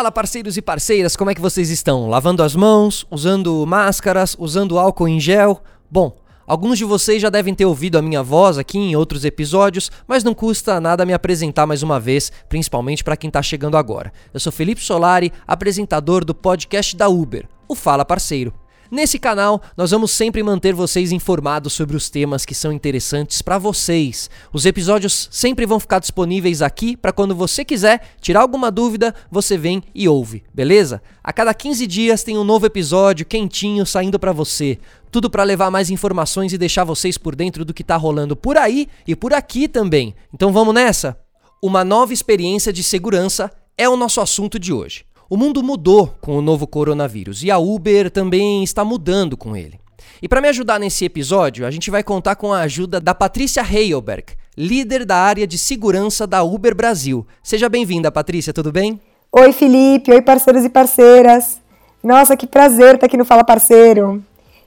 Fala, parceiros e parceiras, como é que vocês estão? Lavando as mãos, usando máscaras, usando álcool em gel? Bom, alguns de vocês já devem ter ouvido a minha voz aqui em outros episódios, mas não custa nada me apresentar mais uma vez, principalmente para quem está chegando agora. Eu sou Felipe Solari, apresentador do podcast da Uber, o Fala Parceiro. Nesse canal, nós vamos sempre manter vocês informados sobre os temas que são interessantes para vocês. Os episódios sempre vão ficar disponíveis aqui para quando você quiser tirar alguma dúvida, você vem e ouve, beleza? A cada 15 dias tem um novo episódio quentinho saindo para você. Tudo para levar mais informações e deixar vocês por dentro do que tá rolando por aí e por aqui também. Então vamos nessa? Uma nova experiência de segurança é o nosso assunto de hoje. O mundo mudou com o novo coronavírus e a Uber também está mudando com ele. E para me ajudar nesse episódio, a gente vai contar com a ajuda da Patrícia Heilberg, líder da área de segurança da Uber Brasil. Seja bem-vinda, Patrícia, tudo bem? Oi, Felipe. Oi, parceiros e parceiras. Nossa, que prazer estar aqui no Fala Parceiro.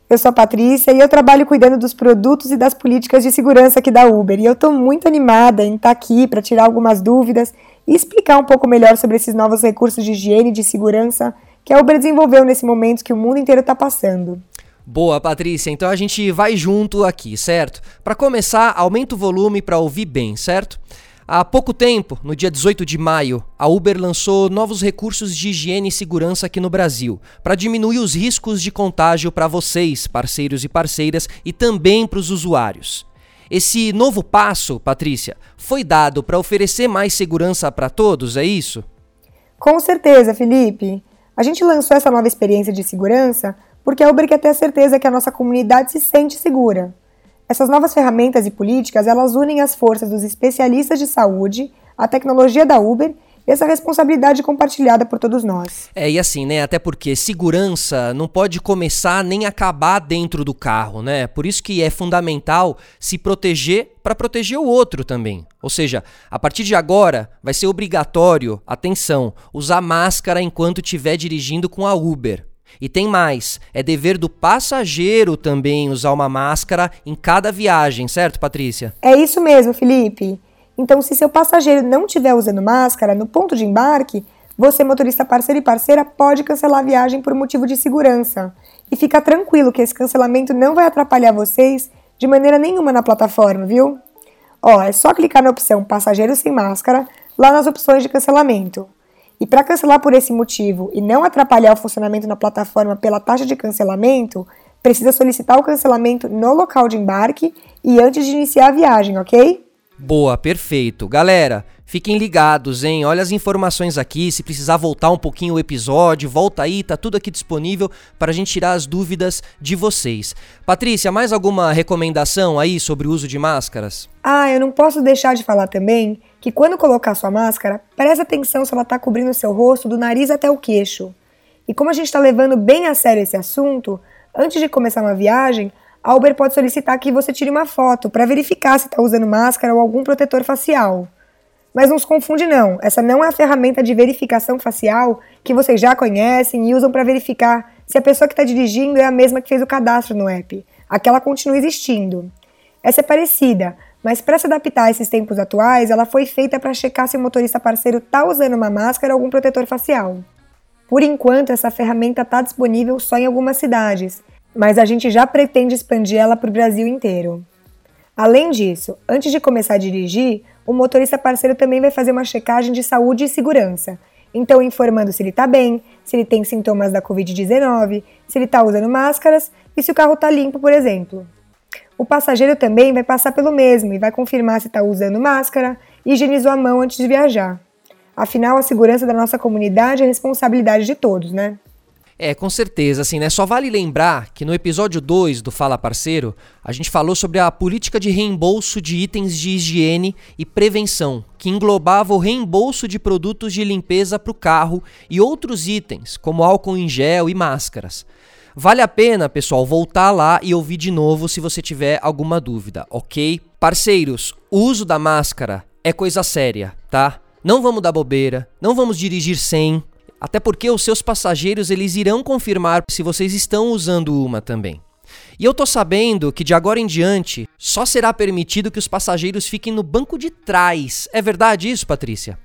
Eu sou a Patrícia e eu trabalho cuidando dos produtos e das políticas de segurança aqui da Uber. E eu estou muito animada em estar aqui para tirar algumas dúvidas e explicar um pouco melhor sobre esses novos recursos de higiene e de segurança que a Uber desenvolveu nesse momento que o mundo inteiro está passando. Boa, Patrícia. Então a gente vai junto aqui, certo? Para começar, aumenta o volume para ouvir bem, certo? Há pouco tempo, no dia 18 de maio, a Uber lançou novos recursos de higiene e segurança aqui no Brasil, para diminuir os riscos de contágio para vocês, parceiros e parceiras, e também para os usuários. Esse novo passo, Patrícia, foi dado para oferecer mais segurança para todos, é isso? Com certeza, Felipe. A gente lançou essa nova experiência de segurança porque a Uber quer ter a certeza que a nossa comunidade se sente segura. Essas novas ferramentas e políticas, elas unem as forças dos especialistas de saúde, a tecnologia da Uber essa responsabilidade compartilhada por todos nós. É, e assim, né? Até porque segurança não pode começar nem acabar dentro do carro, né? Por isso que é fundamental se proteger para proteger o outro também. Ou seja, a partir de agora vai ser obrigatório, atenção, usar máscara enquanto estiver dirigindo com a Uber. E tem mais, é dever do passageiro também usar uma máscara em cada viagem, certo, Patrícia? É isso mesmo, Felipe. Então, se seu passageiro não estiver usando máscara no ponto de embarque, você, motorista parceiro e parceira, pode cancelar a viagem por motivo de segurança. E fica tranquilo que esse cancelamento não vai atrapalhar vocês de maneira nenhuma na plataforma, viu? Ó, é só clicar na opção Passageiro sem máscara lá nas opções de cancelamento. E para cancelar por esse motivo e não atrapalhar o funcionamento na plataforma pela taxa de cancelamento, precisa solicitar o cancelamento no local de embarque e antes de iniciar a viagem, ok? Boa, perfeito. Galera, fiquem ligados, hein? Olha as informações aqui. Se precisar voltar um pouquinho o episódio, volta aí, tá tudo aqui disponível para a gente tirar as dúvidas de vocês. Patrícia, mais alguma recomendação aí sobre o uso de máscaras? Ah, eu não posso deixar de falar também que quando colocar sua máscara, preste atenção se ela está cobrindo o seu rosto do nariz até o queixo. E como a gente está levando bem a sério esse assunto, antes de começar uma viagem, a Uber pode solicitar que você tire uma foto para verificar se está usando máscara ou algum protetor facial. Mas não se confunde não, essa não é a ferramenta de verificação facial que vocês já conhecem e usam para verificar se a pessoa que está dirigindo é a mesma que fez o cadastro no app. Aquela continua existindo. Essa é parecida, mas para se adaptar a esses tempos atuais, ela foi feita para checar se o motorista parceiro está usando uma máscara ou algum protetor facial. Por enquanto, essa ferramenta está disponível só em algumas cidades, mas a gente já pretende expandir ela para o Brasil inteiro. Além disso, antes de começar a dirigir, o motorista parceiro também vai fazer uma checagem de saúde e segurança. Então, informando se ele está bem, se ele tem sintomas da Covid-19, se ele está usando máscaras e se o carro está limpo, por exemplo. O passageiro também vai passar pelo mesmo e vai confirmar se está usando máscara e higienizou a mão antes de viajar. Afinal, a segurança da nossa comunidade é responsabilidade de todos, né? É, com certeza, assim, né? Só vale lembrar que no episódio 2 do Fala Parceiro, a gente falou sobre a política de reembolso de itens de higiene e prevenção, que englobava o reembolso de produtos de limpeza para o carro e outros itens, como álcool em gel e máscaras. Vale a pena, pessoal, voltar lá e ouvir de novo se você tiver alguma dúvida, ok? Parceiros, o uso da máscara é coisa séria, tá? Não vamos dar bobeira, não vamos dirigir sem, até porque os seus passageiros eles irão confirmar se vocês estão usando uma também. E eu tô sabendo que de agora em diante só será permitido que os passageiros fiquem no banco de trás. É verdade isso, Patrícia?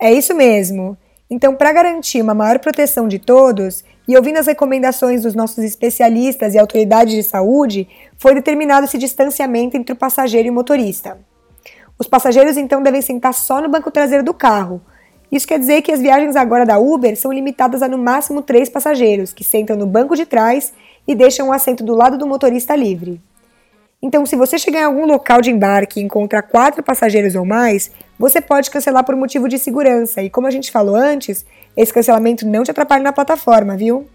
É isso mesmo. Então, para garantir uma maior proteção de todos e ouvindo as recomendações dos nossos especialistas e autoridades de saúde, foi determinado esse distanciamento entre o passageiro e o motorista. Os passageiros então devem sentar só no banco traseiro do carro. Isso quer dizer que as viagens agora da Uber são limitadas a no máximo três passageiros, que sentam no banco de trás e deixam o assento do lado do motorista livre. Então, se você chegar em algum local de embarque e encontrar quatro passageiros ou mais, você pode cancelar por motivo de segurança. E como a gente falou antes, esse cancelamento não te atrapalha na plataforma, viu?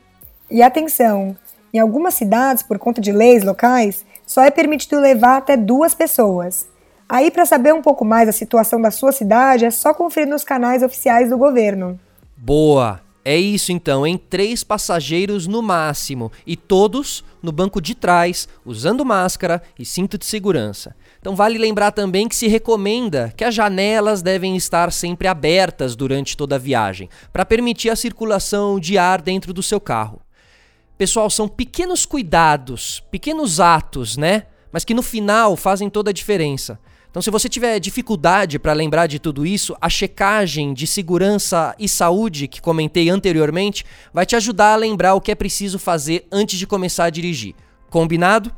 E atenção! Em algumas cidades, por conta de leis locais, só é permitido levar até duas pessoas. Aí, para saber um pouco mais da situação da sua cidade, é só conferir nos canais oficiais do governo. Boa! É isso então, em três passageiros no máximo e todos no banco de trás, usando máscara e cinto de segurança. Então vale lembrar também que se recomenda que as janelas devem estar sempre abertas durante toda a viagem, para permitir a circulação de ar dentro do seu carro. Pessoal, são pequenos cuidados, pequenos atos, né? Mas que no final fazem toda a diferença. Então, se você tiver dificuldade para lembrar de tudo isso, a checagem de segurança e saúde que comentei anteriormente vai te ajudar a lembrar o que é preciso fazer antes de começar a dirigir. Combinado?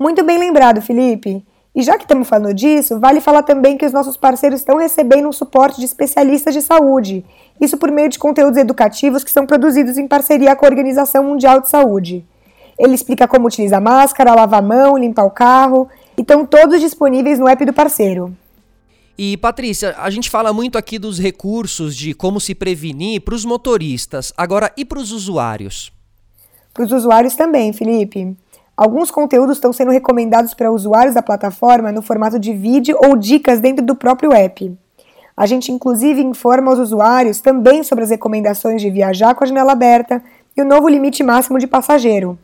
Muito bem lembrado, Felipe. E já que estamos falando disso, vale falar também que os nossos parceiros estão recebendo um suporte de especialistas de saúde, isso por meio de conteúdos educativos que são produzidos em parceria com a Organização Mundial de Saúde. Ele explica como utilizar máscara, lavar a mão, limpar o carro e estão todos disponíveis no app do parceiro. E Patrícia, a gente fala muito aqui dos recursos de como se prevenir para os motoristas, agora e para os usuários? Para os usuários também, Felipe. Alguns conteúdos estão sendo recomendados para usuários da plataforma no formato de vídeo ou dicas dentro do próprio app. A gente inclusive informa os usuários também sobre as recomendações de viajar com a janela aberta e o novo limite máximo de passageiro.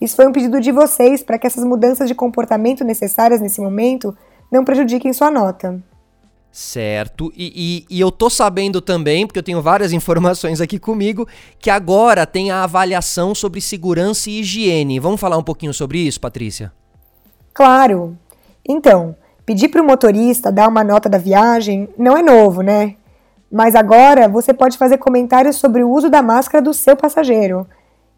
Isso foi um pedido de vocês para que essas mudanças de comportamento necessárias nesse momento não prejudiquem sua nota. Certo, e, e, e, eu tô sabendo também, porque eu tenho várias informações aqui comigo, que agora tem a avaliação sobre segurança e higiene. Vamos falar um pouquinho sobre isso, Patrícia? Claro. Então, pedir para o motorista dar uma nota da viagem não é novo, né? Mas agora você pode fazer comentários sobre o uso da máscara do seu passageiro.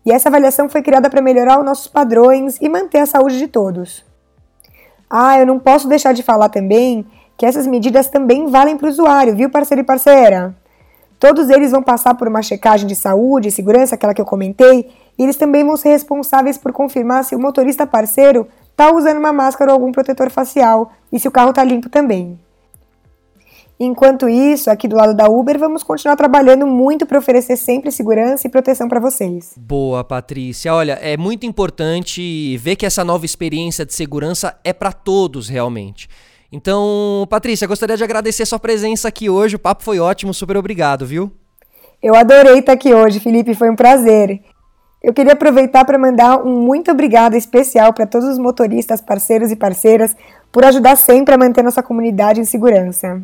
E essa avaliação foi criada para melhorar os nossos padrões e manter a saúde de todos. Ah, eu não posso deixar de falar também que essas medidas também valem para o usuário, viu, parceiro e parceira? Todos eles vão passar por uma checagem de saúde e segurança, aquela que eu comentei, e eles também vão ser responsáveis por confirmar se o motorista parceiro está usando uma máscara ou algum protetor facial e se o carro está limpo também. Enquanto isso, aqui do lado da Uber, vamos continuar trabalhando muito para oferecer sempre segurança e proteção para vocês. Boa, Patrícia. Olha, é muito importante ver que essa nova experiência de segurança é para todos realmente. Então, Patrícia, gostaria de agradecer sua presença aqui hoje. O papo foi ótimo, super obrigado, viu? Eu adorei estar aqui hoje, Felipe, foi um prazer. Eu queria aproveitar para mandar um muito obrigado especial para todos os motoristas, parceiros e parceiras por ajudar sempre a manter nossa comunidade em segurança.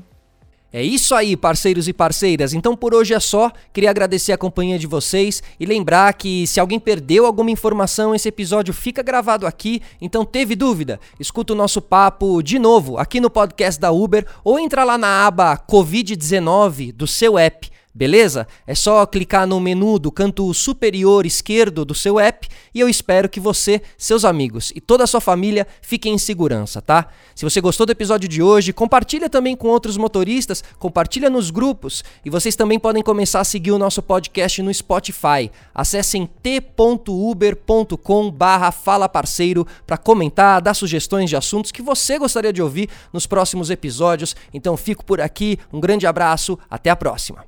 É isso aí, parceiros e parceiras. Então por hoje é só. Queria agradecer a companhia de vocês e lembrar que se alguém perdeu alguma informação, esse episódio fica gravado aqui. Então teve dúvida? Escuta o nosso papo de novo aqui no podcast da Uber ou entra lá na aba COVID-19 do seu app Beleza? É só clicar no menu do canto superior esquerdo do seu app e eu espero que você, seus amigos e toda a sua família fiquem em segurança, tá? Se você gostou do episódio de hoje, compartilha também com outros motoristas, compartilha nos grupos e vocês também podem começar a seguir o nosso podcast no Spotify. Acessem t.uber.com/fala parceiro para comentar, dar sugestões de assuntos que você gostaria de ouvir nos próximos episódios. Então fico por aqui, um grande abraço, até a próxima.